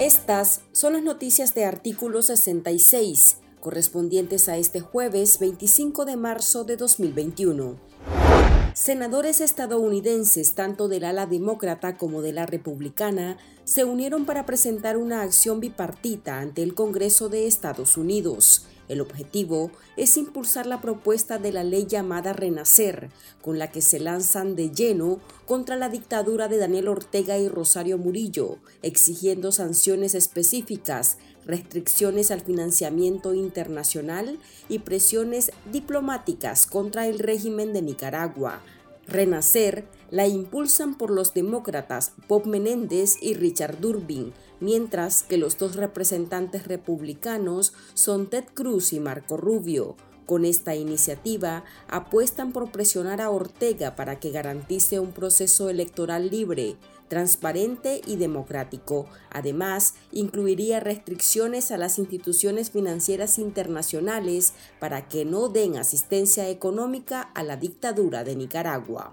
Estas son las noticias de artículo 66, correspondientes a este jueves 25 de marzo de 2021. Senadores estadounidenses, tanto del ala demócrata como de la republicana, se unieron para presentar una acción bipartita ante el Congreso de Estados Unidos. El objetivo es impulsar la propuesta de la ley llamada Renacer, con la que se lanzan de lleno contra la dictadura de Daniel Ortega y Rosario Murillo, exigiendo sanciones específicas, restricciones al financiamiento internacional y presiones diplomáticas contra el régimen de Nicaragua. Renacer la impulsan por los demócratas Bob Menéndez y Richard Durbin, mientras que los dos representantes republicanos son Ted Cruz y Marco Rubio. Con esta iniciativa apuestan por presionar a Ortega para que garantice un proceso electoral libre, transparente y democrático. Además, incluiría restricciones a las instituciones financieras internacionales para que no den asistencia económica a la dictadura de Nicaragua.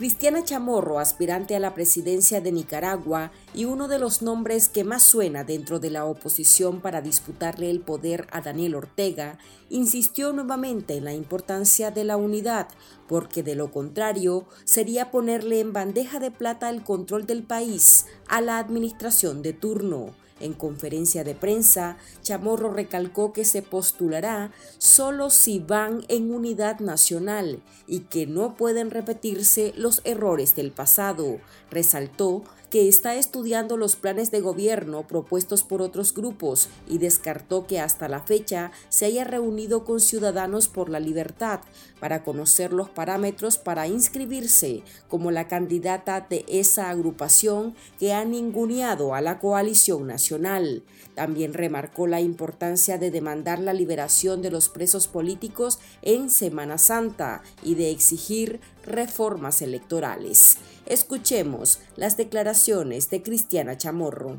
Cristiana Chamorro, aspirante a la presidencia de Nicaragua y uno de los nombres que más suena dentro de la oposición para disputarle el poder a Daniel Ortega, insistió nuevamente en la importancia de la unidad, porque de lo contrario sería ponerle en bandeja de plata el control del país a la administración de turno. En conferencia de prensa, Chamorro recalcó que se postulará solo si van en unidad nacional y que no pueden repetirse los errores del pasado. Resaltó que está estudiando los planes de gobierno propuestos por otros grupos y descartó que hasta la fecha se haya reunido con Ciudadanos por la Libertad para conocer los parámetros para inscribirse como la candidata de esa agrupación que ha ninguneado a la coalición nacional. También remarcó la importancia de demandar la liberación de los presos políticos en Semana Santa y de exigir reformas electorales. Escuchemos las declaraciones de Cristiana Chamorro.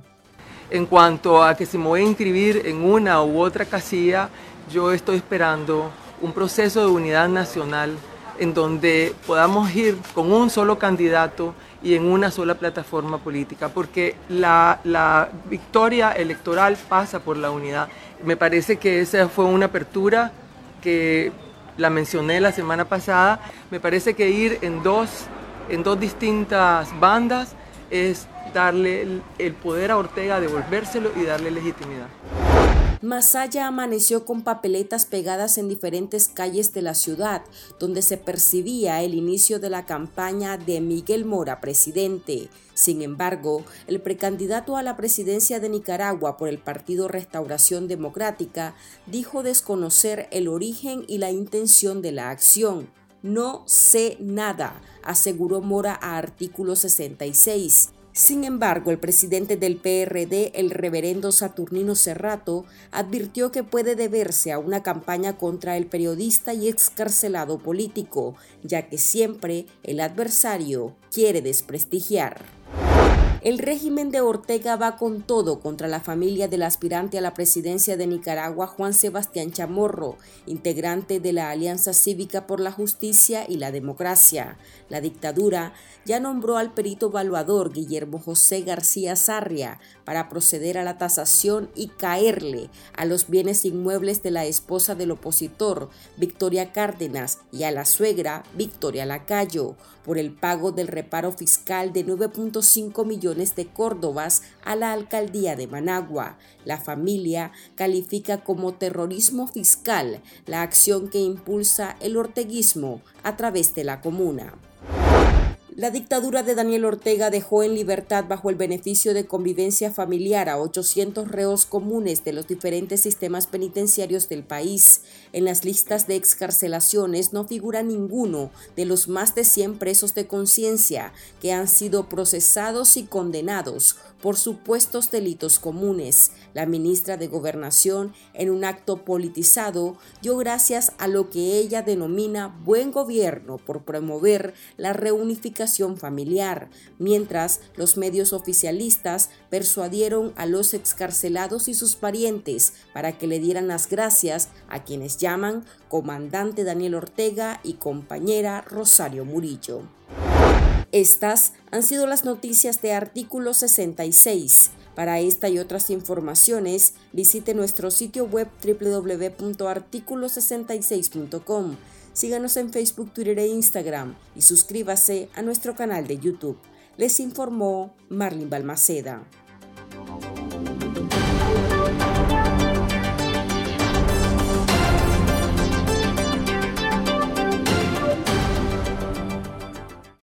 En cuanto a que se me voy a inscribir en una u otra casilla, yo estoy esperando un proceso de unidad nacional en donde podamos ir con un solo candidato y en una sola plataforma política, porque la, la, victoria electoral pasa por la unidad. Me parece que esa fue una apertura que la mencioné la semana pasada, me parece que ir en dos, en dos distintas bandas es darle el, poder a Ortega, devolvérselo y darle legitimidad. Masaya amaneció con papeletas pegadas en diferentes calles de la ciudad, donde se percibía el inicio de la campaña de Miguel Mora presidente. Sin embargo, el precandidato a la presidencia de Nicaragua por el Partido Restauración Democrática dijo desconocer el origen y la intención de la acción. No sé nada, aseguró Mora a artículo 66. Sin embargo, el presidente del PRD, el reverendo Saturnino Cerrato, advirtió que puede deberse a una campaña contra el periodista y excarcelado político, ya que siempre el adversario quiere desprestigiar. El régimen de Ortega va con todo contra la familia del aspirante a la presidencia de Nicaragua, Juan Sebastián Chamorro, integrante de la Alianza Cívica por la Justicia y la Democracia. La dictadura ya nombró al perito evaluador Guillermo José García Sarria para proceder a la tasación y caerle a los bienes inmuebles de la esposa del opositor, Victoria Cárdenas, y a la suegra, Victoria Lacayo, por el pago del reparo fiscal de 9.5 millones de Córdobas a la alcaldía de Managua. La familia califica como terrorismo fiscal la acción que impulsa el orteguismo a través de la comuna. La dictadura de Daniel Ortega dejó en libertad bajo el beneficio de convivencia familiar a 800 reos comunes de los diferentes sistemas penitenciarios del país. En las listas de excarcelaciones no figura ninguno de los más de 100 presos de conciencia que han sido procesados y condenados por supuestos delitos comunes. La ministra de Gobernación, en un acto politizado, dio gracias a lo que ella denomina buen gobierno por promover la reunificación familiar, mientras los medios oficialistas persuadieron a los excarcelados y sus parientes para que le dieran las gracias a quienes llaman comandante Daniel Ortega y compañera Rosario Murillo. Estas han sido las noticias de artículo 66. Para esta y otras informaciones, visite nuestro sitio web www.articulo66.com. Síganos en Facebook, Twitter e Instagram y suscríbase a nuestro canal de YouTube. Les informó Marlin Balmaceda.